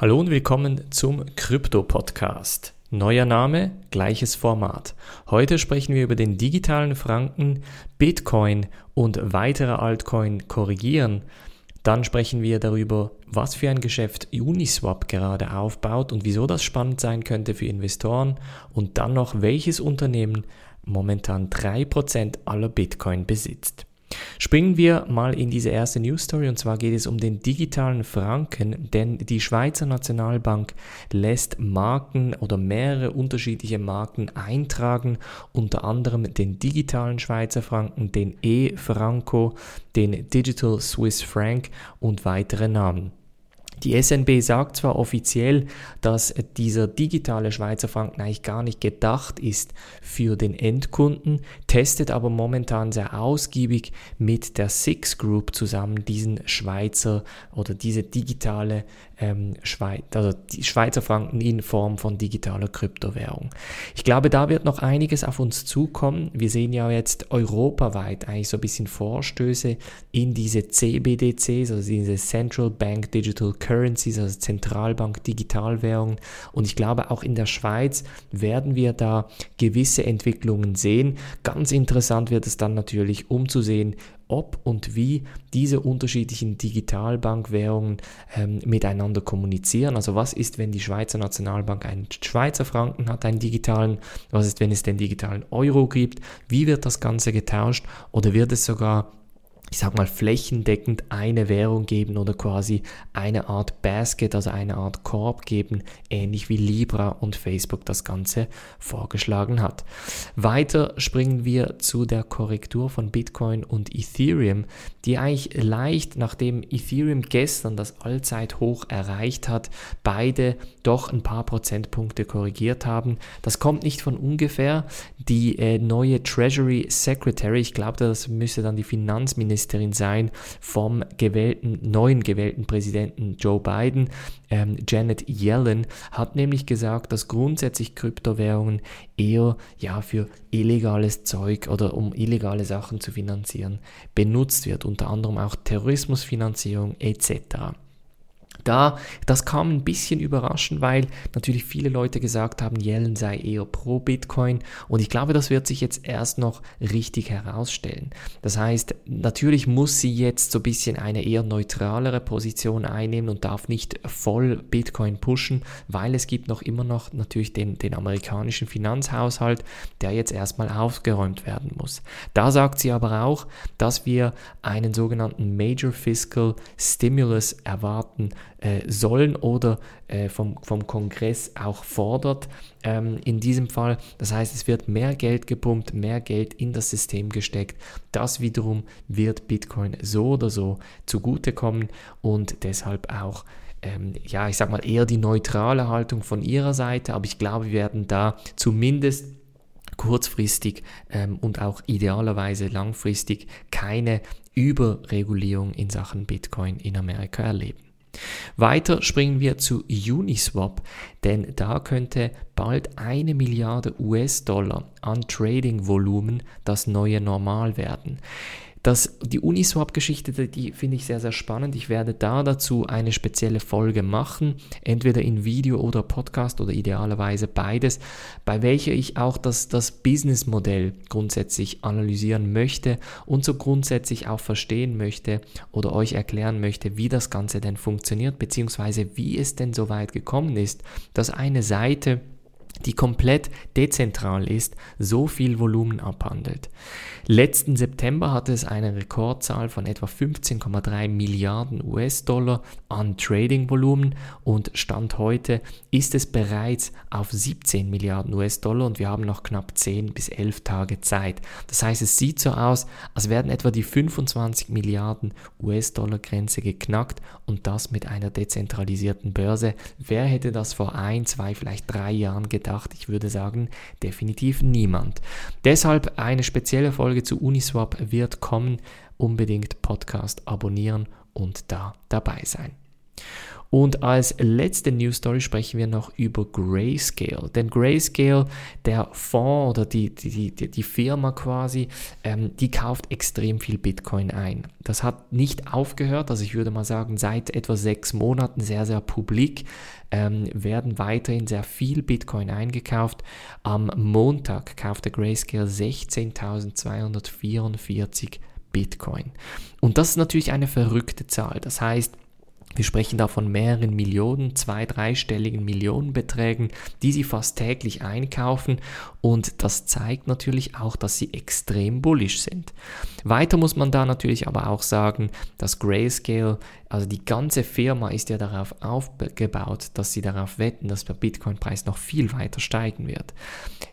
Hallo und willkommen zum Krypto-Podcast. Neuer Name, gleiches Format. Heute sprechen wir über den digitalen Franken, Bitcoin und weitere Altcoin korrigieren. Dann sprechen wir darüber, was für ein Geschäft Uniswap gerade aufbaut und wieso das spannend sein könnte für Investoren. Und dann noch, welches Unternehmen momentan 3% aller Bitcoin besitzt. Springen wir mal in diese erste News Story und zwar geht es um den digitalen Franken, denn die Schweizer Nationalbank lässt Marken oder mehrere unterschiedliche Marken eintragen, unter anderem den digitalen Schweizer Franken, den E-Franco, den Digital Swiss Franc und weitere Namen. Die SNB sagt zwar offiziell, dass dieser digitale Schweizer Franken eigentlich gar nicht gedacht ist für den Endkunden, testet aber momentan sehr ausgiebig mit der Six Group zusammen diesen Schweizer oder diese digitale ähm, Schweiz, also die Schweizer Franken in Form von digitaler Kryptowährung. Ich glaube, da wird noch einiges auf uns zukommen. Wir sehen ja jetzt europaweit eigentlich so ein bisschen Vorstöße in diese CBDCs, also diese Central Bank Digital Currencies, also Zentralbank Digitalwährungen. Und ich glaube, auch in der Schweiz werden wir da gewisse Entwicklungen sehen. Ganz interessant wird es dann natürlich umzusehen, ob und wie diese unterschiedlichen Digitalbankwährungen ähm, miteinander kommunizieren. Also was ist, wenn die Schweizer Nationalbank einen Schweizer Franken hat, einen digitalen, was ist, wenn es den digitalen Euro gibt, wie wird das Ganze getauscht oder wird es sogar ich sag mal, flächendeckend eine Währung geben oder quasi eine Art Basket, also eine Art Korb geben, ähnlich wie Libra und Facebook das Ganze vorgeschlagen hat. Weiter springen wir zu der Korrektur von Bitcoin und Ethereum, die eigentlich leicht, nachdem Ethereum gestern das Allzeithoch erreicht hat, beide doch ein paar Prozentpunkte korrigiert haben. Das kommt nicht von ungefähr. Die äh, neue Treasury Secretary, ich glaube, das müsste dann die Finanzministerin Ministerin sein vom gewählten, neuen gewählten Präsidenten Joe Biden. Ähm, Janet Yellen hat nämlich gesagt, dass grundsätzlich Kryptowährungen eher ja für illegales Zeug oder um illegale Sachen zu finanzieren benutzt wird, unter anderem auch Terrorismusfinanzierung etc. Da, das kam ein bisschen überraschend, weil natürlich viele Leute gesagt haben, Yellen sei eher pro Bitcoin und ich glaube, das wird sich jetzt erst noch richtig herausstellen. Das heißt, natürlich muss sie jetzt so ein bisschen eine eher neutralere Position einnehmen und darf nicht voll Bitcoin pushen, weil es gibt noch immer noch natürlich den, den amerikanischen Finanzhaushalt, der jetzt erstmal aufgeräumt werden muss. Da sagt sie aber auch, dass wir einen sogenannten Major Fiscal Stimulus erwarten, äh, sollen oder äh, vom, vom Kongress auch fordert. Ähm, in diesem Fall, das heißt, es wird mehr Geld gepumpt, mehr Geld in das System gesteckt. Das wiederum wird Bitcoin so oder so zugutekommen und deshalb auch ähm, ja, ich sag mal eher die neutrale Haltung von ihrer Seite, aber ich glaube, wir werden da zumindest kurzfristig ähm, und auch idealerweise langfristig keine Überregulierung in Sachen Bitcoin in Amerika erleben. Weiter springen wir zu Uniswap, denn da könnte bald eine Milliarde US-Dollar an Trading-Volumen das neue Normal werden. Das, die Uniswap-Geschichte, die finde ich sehr, sehr spannend. Ich werde da dazu eine spezielle Folge machen, entweder in Video oder Podcast oder idealerweise beides, bei welcher ich auch das, das Businessmodell grundsätzlich analysieren möchte und so grundsätzlich auch verstehen möchte oder euch erklären möchte, wie das Ganze denn funktioniert, beziehungsweise wie es denn so weit gekommen ist, dass eine Seite die komplett dezentral ist, so viel Volumen abhandelt. Letzten September hatte es eine Rekordzahl von etwa 15,3 Milliarden US-Dollar an Trading-Volumen und Stand heute ist es bereits auf 17 Milliarden US-Dollar und wir haben noch knapp 10 bis 11 Tage Zeit. Das heißt, es sieht so aus, als werden etwa die 25 Milliarden US-Dollar-Grenze geknackt und das mit einer dezentralisierten Börse. Wer hätte das vor ein, zwei, vielleicht drei Jahren gedacht? Gedacht? Ich würde sagen, definitiv niemand. Deshalb eine spezielle Folge zu Uniswap wird kommen. Unbedingt Podcast abonnieren und da dabei sein. Und als letzte News Story sprechen wir noch über Grayscale. Denn Grayscale, der Fonds oder die, die, die, die Firma quasi, ähm, die kauft extrem viel Bitcoin ein. Das hat nicht aufgehört, also ich würde mal sagen, seit etwa sechs Monaten sehr, sehr publik ähm, werden weiterhin sehr viel Bitcoin eingekauft. Am Montag kaufte Grayscale 16.244 Bitcoin. Und das ist natürlich eine verrückte Zahl. Das heißt, wir sprechen da von mehreren Millionen, zwei, dreistelligen Millionenbeträgen, die sie fast täglich einkaufen und das zeigt natürlich auch, dass sie extrem bullish sind. Weiter muss man da natürlich aber auch sagen, dass Grayscale, also die ganze Firma ist ja darauf aufgebaut, dass sie darauf wetten, dass der Bitcoin-Preis noch viel weiter steigen wird.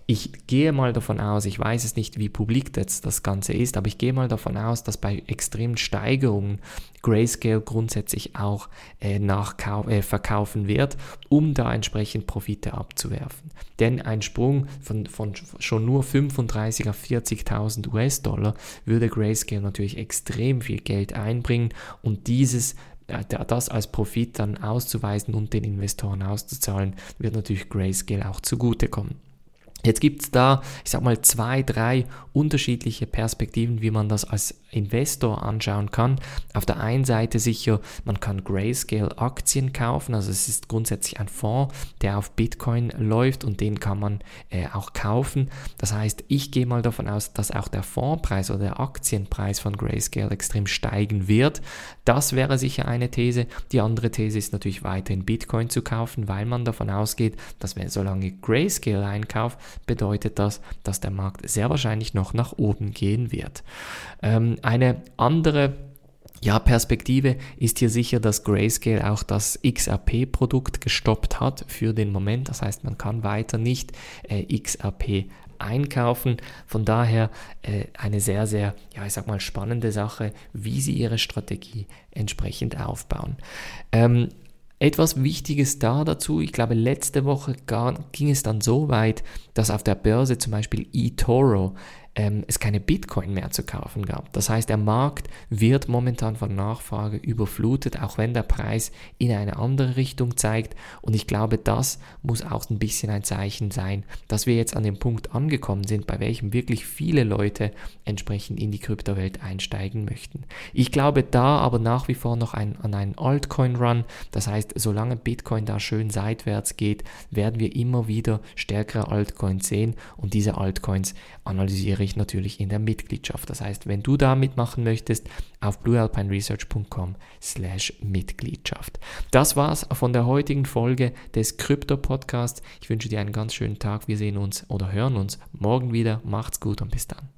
Ich gehe mal davon aus, ich weiß es nicht, wie publik jetzt das Ganze ist, aber ich gehe mal davon aus, dass bei extremen Steigerungen Grayscale grundsätzlich auch äh, äh, verkaufen wird, um da entsprechend Profite abzuwerfen. Denn ein Sprung von, von schon nur 35 auf 40.000 US-Dollar würde Grayscale natürlich extrem viel Geld einbringen und dieses äh, das als Profit dann auszuweisen und den Investoren auszuzahlen, wird natürlich Grayscale auch zugutekommen. Jetzt gibt es da, ich sag mal, zwei, drei unterschiedliche Perspektiven, wie man das als Investor anschauen kann. Auf der einen Seite sicher, man kann Grayscale Aktien kaufen, also es ist grundsätzlich ein Fonds, der auf Bitcoin läuft und den kann man äh, auch kaufen. Das heißt, ich gehe mal davon aus, dass auch der Fondspreis oder der Aktienpreis von Grayscale extrem steigen wird. Das wäre sicher eine These. Die andere These ist natürlich weiterhin Bitcoin zu kaufen, weil man davon ausgeht, dass wenn solange Grayscale einkauft, bedeutet das, dass der Markt sehr wahrscheinlich noch nach oben gehen wird. Ähm, eine andere ja, Perspektive ist hier sicher, dass Grayscale auch das XRP-Produkt gestoppt hat für den Moment. Das heißt, man kann weiter nicht äh, XRP einkaufen. Von daher äh, eine sehr, sehr, ja, ich sag mal, spannende Sache, wie sie ihre Strategie entsprechend aufbauen. Ähm, etwas Wichtiges da dazu, ich glaube, letzte Woche ging es dann so weit, dass auf der Börse zum Beispiel eToro ähm, es keine Bitcoin mehr zu kaufen gab. Das heißt, der Markt wird momentan von Nachfrage überflutet, auch wenn der Preis in eine andere Richtung zeigt. Und ich glaube, das muss auch ein bisschen ein Zeichen sein, dass wir jetzt an dem Punkt angekommen sind, bei welchem wirklich viele Leute entsprechend in die Kryptowelt einsteigen möchten. Ich glaube da aber nach wie vor noch ein, an einen Altcoin-Run. Das heißt, solange Bitcoin da schön seitwärts geht, werden wir immer wieder stärkere Altcoins sehen und diese Altcoins analysiere ich natürlich in der Mitgliedschaft. Das heißt, wenn du da mitmachen möchtest, auf bluealpineresearch.com slash Mitgliedschaft. Das war's von der heutigen Folge des Krypto-Podcasts. Ich wünsche dir einen ganz schönen Tag. Wir sehen uns oder hören uns morgen wieder. Macht's gut und bis dann.